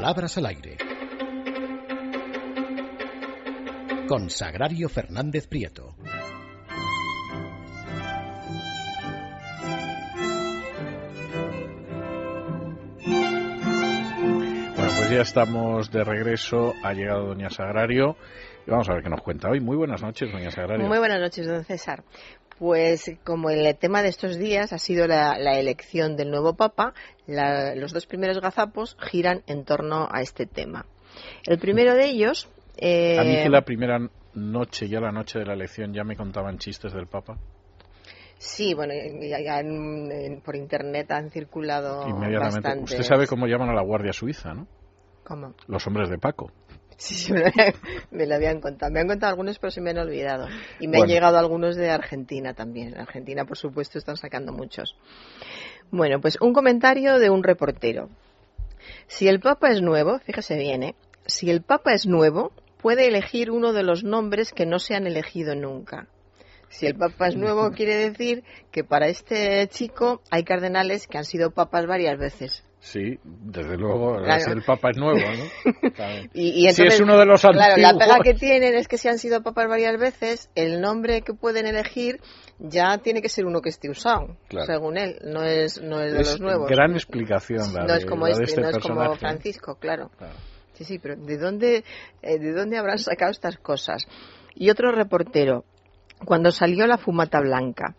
Palabras al aire. Con Sagrario Fernández Prieto. Bueno, pues ya estamos de regreso. Ha llegado Doña Sagrario. Y vamos a ver qué nos cuenta hoy. Muy buenas noches, Doña Sagrario. Muy buenas noches, don César. Pues como el tema de estos días ha sido la, elección del nuevo Papa, los dos primeros gazapos giran en torno a este tema. El primero de ellos... Eh, a mí que la primera noche, ya la noche de la elección, ya me contaban chistes del Papa. Sí, bueno, ya, por internet han circulado Inmediatamente. Usted sabe cómo llaman a la Guardia Suiza, ¿no? ¿Cómo? Los hombres de Paco. Sí, sí, me lo, habían contado. Me han contado algunos, pero se me han olvidado. Y me han llegado algunos de Argentina también. Argentina, por supuesto, están sacando muchos. Bueno, pues un comentario de un reportero. Si el Papa es nuevo, fíjese bien, ¿eh? Si el Papa es nuevo, puede elegir uno de los nombres que no se han elegido nunca. Si el Papa es nuevo, quiere decir que para este chico hay cardenales que han sido papas varias veces. Sí, desde luego, el Papa es nuevo, ¿no? y, si es uno de los antiguos. Claro, la pega que tienen es que si han sido papas varias veces, el nombre que pueden elegir ya tiene que ser uno que esté usado, según él, no es, no es de los nuevos. Gran explicación la No es como este, este, no es como Francisco, claro. Sí, sí, pero ¿de dónde, eh, ¿de dónde habrán sacado estas cosas? Y otro reportero, cuando salió la fumata blanca,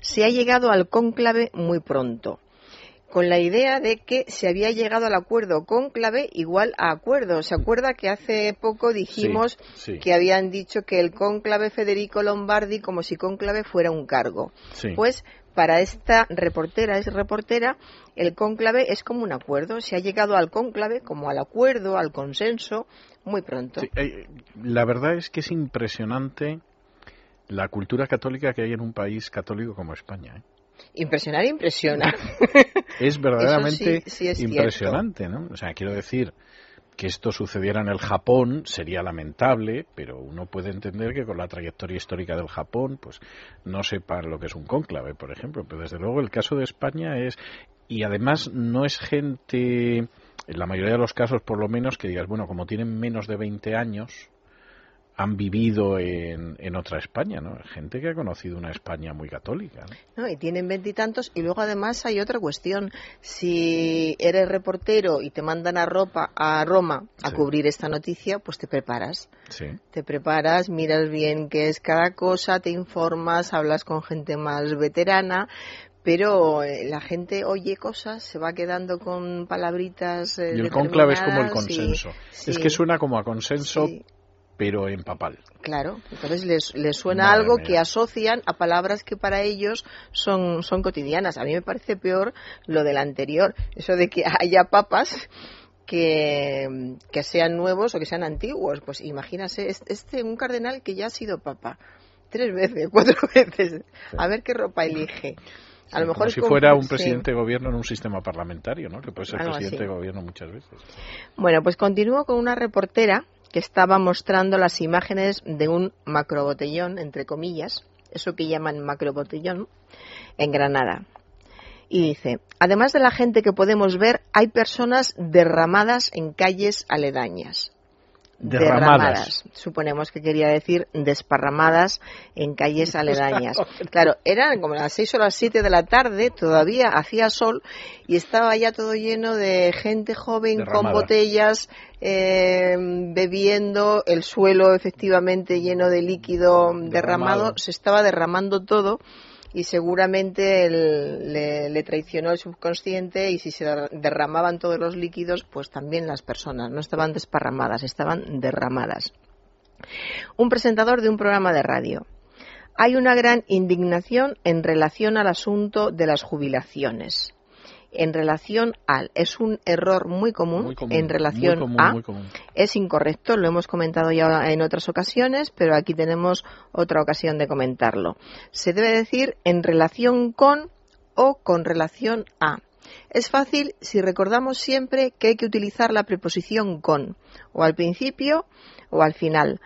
se ha llegado al cónclave muy pronto con la idea de que se había llegado al acuerdo cónclave igual a acuerdo. ¿Se acuerda que hace poco dijimos que habían dicho que el cónclave Federico Lombardi como si cónclave fuera un cargo? Pues para esta reportera, es reportera, el cónclave es como un acuerdo. Se ha llegado al cónclave como al acuerdo, al consenso, muy pronto. Eh, la verdad es que es impresionante la cultura católica que hay en un país católico como España. ¿eh? Impresionar, impresiona. Es verdaderamente impresionante, ¿no? O sea, quiero decir que esto sucediera en el Japón sería lamentable, pero uno puede entender que con la trayectoria histórica del Japón, pues no sepa lo que es un cónclave, por ejemplo. Pero desde luego el caso de España es y además no es gente, en la mayoría de los casos por lo menos, que digas, bueno, como tienen menos de 20 años, han vivido en, en, otra España, ¿no? Gente que ha conocido una España muy católica. ¿no? y tienen veintitantos. Y, luego además hay otra cuestión. Si eres reportero y te mandan a, ropa, a Roma a cubrir esta noticia, pues te preparas. Sí. Te preparas, miras bien qué es cada cosa, te informas, hablas con gente más veterana, pero eh, la gente oye cosas, se va quedando con palabritas. Eh, y el conclave es como el consenso. es que suena como a consenso, pero en papal. Claro, entonces les, suena algo que asocian a palabras que para ellos son, son cotidianas. A mí me parece peor lo del anterior, eso de que haya papas que, que sean nuevos o que sean antiguos. Pues imagínase, este un cardenal que ya ha sido papa tres veces, cuatro veces, a ver qué ropa elige. A lo mejor como si fuera un presidente de gobierno en un sistema parlamentario, ¿no? Que puede ser presidente de gobierno muchas veces. Bueno, pues continúo con una reportera que estaba mostrando las imágenes de un macrobotellón, entre comillas, eso que llaman macrobotellón, en Granada. Y dice, además de la gente que podemos ver, hay personas derramadas en calles aledañas derramadas. Suponemos que quería decir desparramadas en calles aledañas. Claro, eran como las seis o las siete de la tarde, todavía hacía sol y estaba ya todo lleno de gente joven con botellas eh, bebiendo, el suelo efectivamente lleno de líquido derramado, se estaba derramando todo y seguramente le, traicionó el subconsciente y si se derramaban todos los líquidos, pues también las personas. No estaban desparramadas, estaban derramadas. Un presentador de un programa de radio. Hay una gran indignación en relación al asunto de las jubilaciones en relación al. Es un error muy común, en relación a. Es incorrecto, lo hemos comentado ya en otras ocasiones, pero aquí tenemos otra ocasión de comentarlo. Se debe decir en relación con o con relación a. Es fácil si recordamos siempre que hay que utilizar la preposición con, o al principio o al final.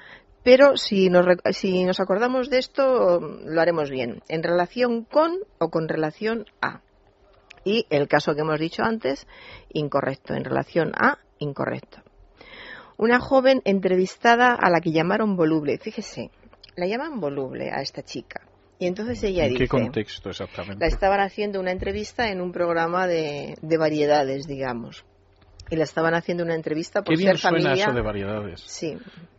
Pero si nos, si nos acordamos de esto, lo haremos bien. En relación con o con relación a y el caso que hemos dicho antes, incorrecto, en relación a incorrecto. Una joven entrevistada a la que llamaron voluble, fíjese, la llaman voluble a esta chica. Y entonces ella ¿En dice... qué contexto exactamente? La estaban haciendo una entrevista en un programa de, de variedades, digamos. Y la estaban haciendo una entrevista por Qué bien ser suena familia. eso de variedades. Sí,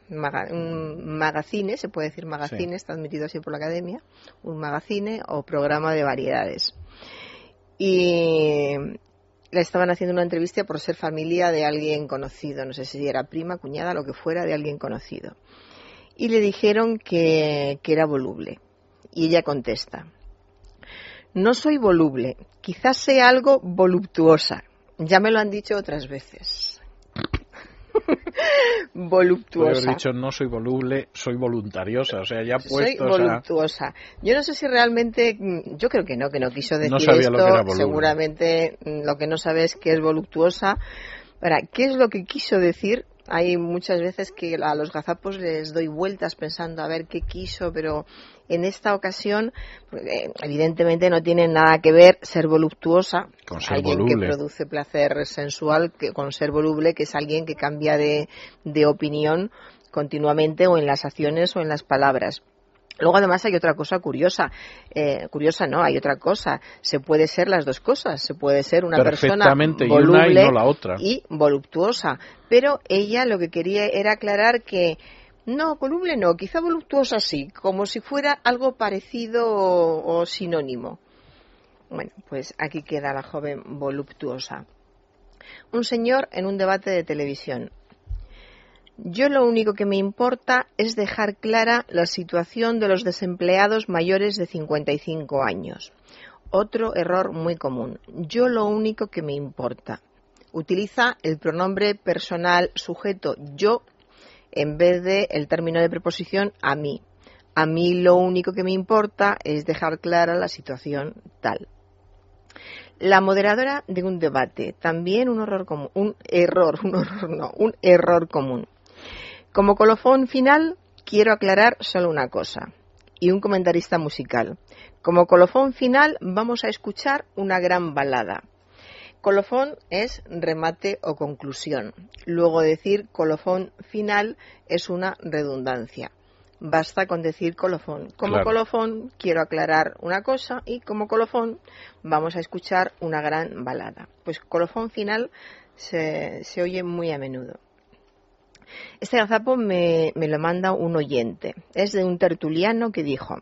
un magazine, se puede decir magazine, está admitido así por la academia, un magazine o programa de variedades. Y le estaban haciendo una entrevista por ser familia de alguien conocido, no sé si era prima, cuñada, lo que fuera, de alguien conocido. Y le dijeron que, que era voluble. Y ella contesta, no soy voluble, quizás sea algo voluptuosa. Ya me lo han dicho otras veces. Voluptuosa. Haber dicho no soy voluble, soy voluntariosa, o sea, ya puesto. Soy voluptuosa. Yo no sé si realmente, mm, yo creo que no, que no quiso decir no sabía esto. Lo que era. Seguramente mm, lo que no sabe es que es voluptuosa. Para, ¿qué es lo que quiso decir? Hay muchas veces que a los gazapos les doy vueltas pensando a ver qué quiso, pero en esta ocasión, eh, evidentemente no tiene nada que ver ser voluptuosa, con ser alguien voluble. que produce placer sensual, que, con ser voluble, que es alguien que cambia de, de opinión continuamente o en las acciones o en las palabras. Luego además hay otra cosa curiosa, eh, curiosa no, hay otra cosa, se puede ser las dos cosas, se puede ser una persona Perfectamente, y voluble una y no la otra. y voluptuosa, pero ella lo que quería era aclarar que no, voluble no, quizá voluptuosa sí, como si fuera algo parecido o, o sinónimo. Bueno, pues aquí queda la joven voluptuosa. Un señor en un debate de televisión. Yo lo único que me importa es dejar clara la situación de los desempleados mayores de 55 años. Otro error muy común. Yo lo único que me importa. Utiliza el pronombre personal sujeto yo en vez de el término de preposición a mí. A mí lo único que me importa es dejar clara la situación tal. La moderadora de un debate, también un error común, un error, un horror no, un error común. Como colofón final, quiero aclarar solo una cosa. Y un comentarista musical. Como colofón final, vamos a escuchar una gran balada. Colofón es remate o conclusión. Luego decir colofón final es una redundancia. Basta con decir colofón. Como Claro. colofón quiero aclarar una cosa y como colofón vamos a escuchar una gran balada. Pues colofón final se, se oye muy a menudo. Este gazapo me, me lo manda un oyente. Es de un tertuliano que dijo,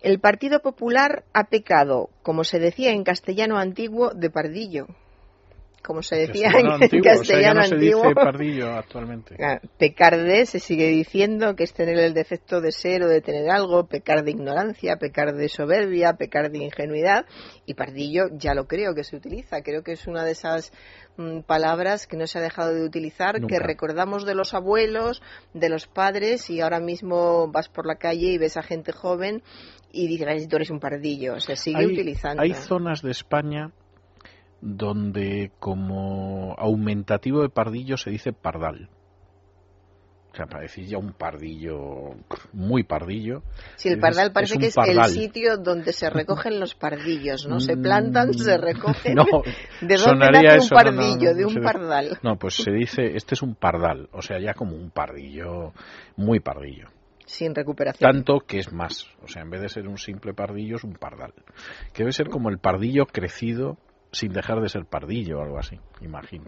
el Partido Popular ha pecado, como se decía en castellano antiguo, de pardillo. Como se decía Castellano en antiguo, o sea, ya castellano no se antiguo. dice pardillo actualmente. Pecar de se sigue diciendo que es tener el defecto de ser o de tener algo, pecar de ignorancia, pecar de soberbia, pecar de ingenuidad y pardillo ya lo creo que se utiliza. Creo que es una de esas mm, palabras que no se ha dejado de utilizar, que recordamos de los abuelos, de los padres y ahora mismo vas por la calle y ves a gente joven y dices, tú eres un pardillo. Se sigue hay, utilizando. hay zonas de España donde como aumentativo de pardillo se dice pardal. O sea, para decir ya un pardillo, muy pardillo. Sí, el pardal parece que es pardal. el sitio donde se recogen los pardillos, ¿no? Se plantan, Mm, se recogen. No, ¿De dónde nace un eso, no, no, pardillo? no, de un se- pardal. No, pues se dice, este es un pardal, o sea, ya como un pardillo, muy pardillo. Sin recuperación. Tanto que es más, o sea, en vez de ser un simple pardillo, es un pardal. Que debe ser como el pardillo crecido sin dejar de ser pardillo o algo así, imagino.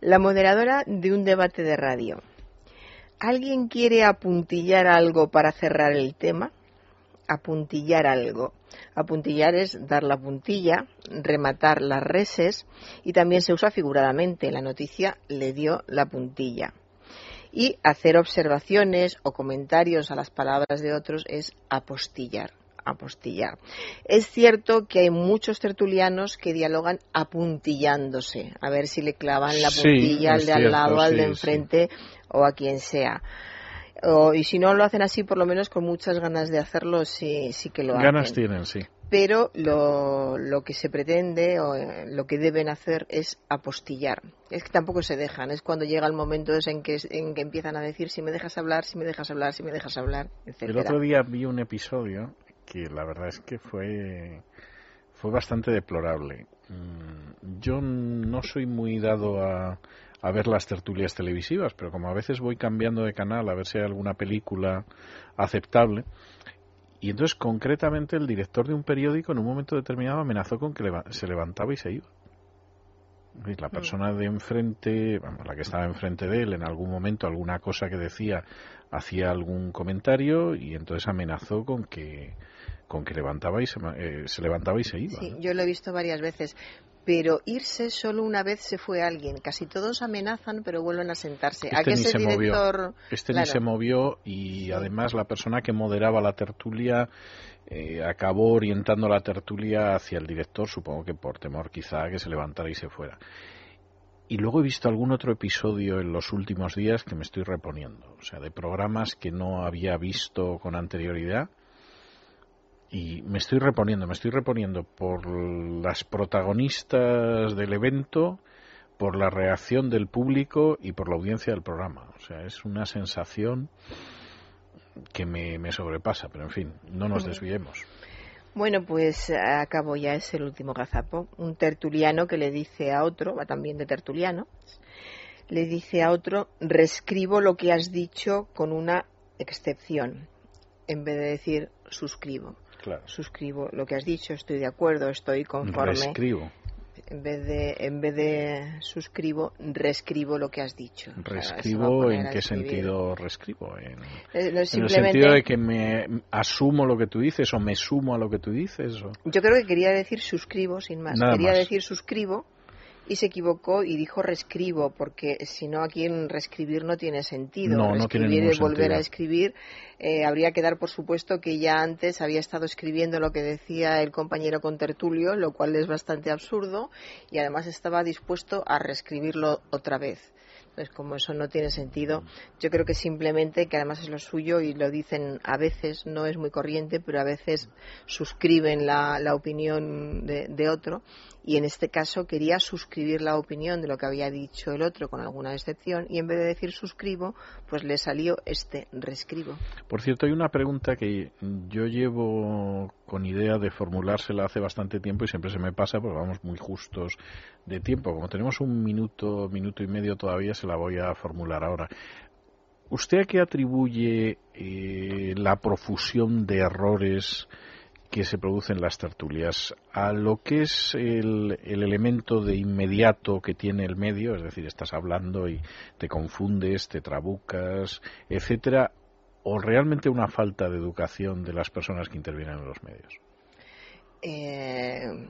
La moderadora de un debate de radio. ¿Alguien quiere apuntillar algo para cerrar el tema? Apuntillar algo. Apuntillar es dar la puntilla, rematar las reses y también se usa figuradamente. La noticia le dio la puntilla. Y hacer observaciones o comentarios a las palabras de otros es apostillar. Apostillar. Es cierto que hay muchos tertulianos que dialogan apuntillándose, a ver si le clavan la Sí, puntilla al de al cierto, lado, al sí, de sí. enfrente o a quien sea. O- y si no lo hacen así, por lo menos con muchas ganas de hacerlo, sí, sí que lo Ganas hacen tienen, sí. pero lo, lo que se pretende o eh, lo que deben hacer es apostillar. Es que tampoco se dejan, es cuando llega el momento en que, en que empiezan a decir si me dejas hablar, si me dejas hablar, si me dejas hablar, El etcétera. otro día vi un episodio la verdad es que fue, fue bastante deplorable. Mm, yo no soy muy dado a, a ver las tertulias televisivas, pero como a veces voy cambiando de canal a ver si hay alguna película aceptable, y entonces concretamente el director de un periódico en un momento determinado amenazó con que se levantaba y se iba. La mm. persona de enfrente, la que estaba enfrente de él, en algún momento alguna cosa que decía, hacía algún comentario y entonces amenazó con que con que levantaba y se, eh, se levantaba y se iba. Sí, yo lo he visto varias veces. Pero irse solo una vez se fue alguien. Casi todos amenazan, pero vuelven a sentarse. Este ni se movió. Este ni se movió y además la persona que moderaba la tertulia eh, acabó orientando la tertulia hacia el director, supongo que por temor quizá que se levantara y se fuera. Y luego he visto algún otro episodio en los últimos días que me estoy reponiendo, o sea, de programas que no había visto con anterioridad y me estoy reponiendo, me estoy reponiendo por las protagonistas del evento, por la reacción del público y por la audiencia del programa. O sea, es una sensación que me, me sobrepasa, pero en fin, no nos desviemos. Bueno, pues acabo ya, es el último gazapo. Un tertuliano que le dice a otro, va también de tertuliano, le dice a otro, reescribo lo que has dicho con una excepción, en vez de decir suscribo. Suscribo lo que has dicho, estoy de acuerdo, estoy conforme. Reescribo. En vez de, en vez de suscribo, reescribo lo que has dicho. ¿Reescribo en qué sentido reescribo? En, eh, el sentido de que me asumo lo que tú dices o me sumo a lo que tú dices. Yo creo que quería decir suscribo, sin más. quería decir suscribo y se equivocó y dijo reescribo, porque si no aquí en reescribir no tiene sentido. No, reescribir no y volver a escribir eh, habría que dar por supuesto que ya antes había estado escribiendo lo que decía el compañero con tertulio, lo cual es bastante absurdo, y además estaba dispuesto a reescribirlo otra vez. Entonces, como eso no tiene sentido, yo creo que simplemente, que además es lo suyo y lo dicen a veces, no es muy corriente, pero a veces suscriben la, la opinión de, de, otro y en este caso quería suscribir la opinión de lo que había dicho el otro con alguna excepción y en vez de decir suscribo, pues le salió este reescribo. Por cierto, hay una pregunta que yo llevo con idea de formulársela hace bastante tiempo y siempre se me pasa porque vamos muy justos de tiempo. Como tenemos un minuto, minuto y medio todavía, se la voy a formular ahora. ¿Usted a qué atribuye eh, la profusión de errores que se producen las tertulias a lo que es el, elemento de inmediato que tiene el medio, es decir, estás hablando y te confundes, te trabucas, etcétera, o realmente una falta de educación de las personas que intervienen en los medios? Eh,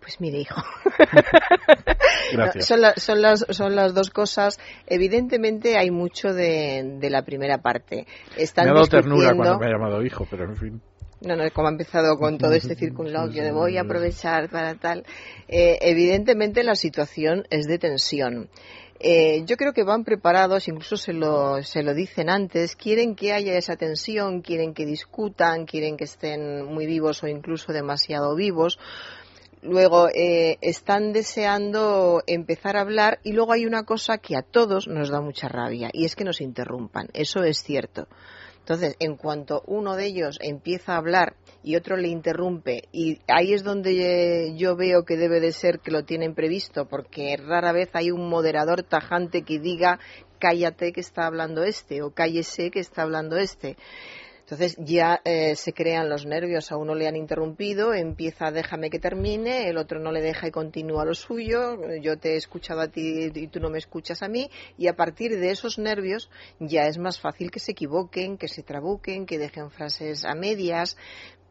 pues mire, hijo. Gracias. son, son, las, son las dos cosas. Evidentemente hay mucho de, de la primera parte. Están me ha dado ternura cuando me ha llamado hijo, pero en fin. No, no, como ha empezado con todo este circunloquio de voy a aprovechar para tal. Eh, evidentemente la situación es de tensión. Eh, yo creo que van preparados, incluso se lo, se lo dicen antes, quieren que haya esa tensión, quieren que discutan, quieren que estén muy vivos o incluso demasiado vivos. Luego eh, están deseando empezar a hablar y luego hay una cosa que a todos nos da mucha rabia y es que nos interrumpan. Eso es cierto. Entonces, en cuanto uno de ellos empieza a hablar y otro le interrumpe, y ahí es donde yo veo que debe de ser que lo tienen previsto, porque rara vez hay un moderador tajante que diga cállate que está hablando este o cállese que está hablando este. Entonces ya eh, se crean los nervios, a uno le han interrumpido, empieza déjame que termine, el otro no le deja y continúa lo suyo, yo te he escuchado a ti y tú no me escuchas a mí, y a partir de esos nervios ya es más fácil que se equivoquen, que se trabuquen, que dejen frases a medias,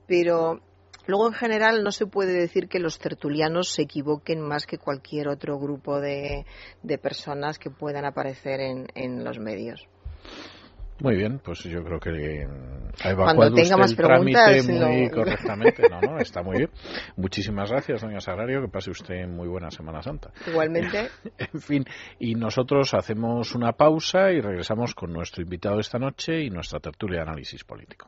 pero Luego, en general, no se puede decir que los tertulianos se equivoquen más que cualquier otro grupo de, personas que puedan aparecer en los medios. Muy bien, pues yo creo que ha evacuado usted el trámite muy correctamente. No, no, está muy bien. Muchísimas gracias, doña Sagrario, que pase usted muy buena Semana Santa. Igualmente. en fin, y nosotros hacemos una pausa y regresamos con nuestro invitado esta noche y nuestra tertulia de análisis político.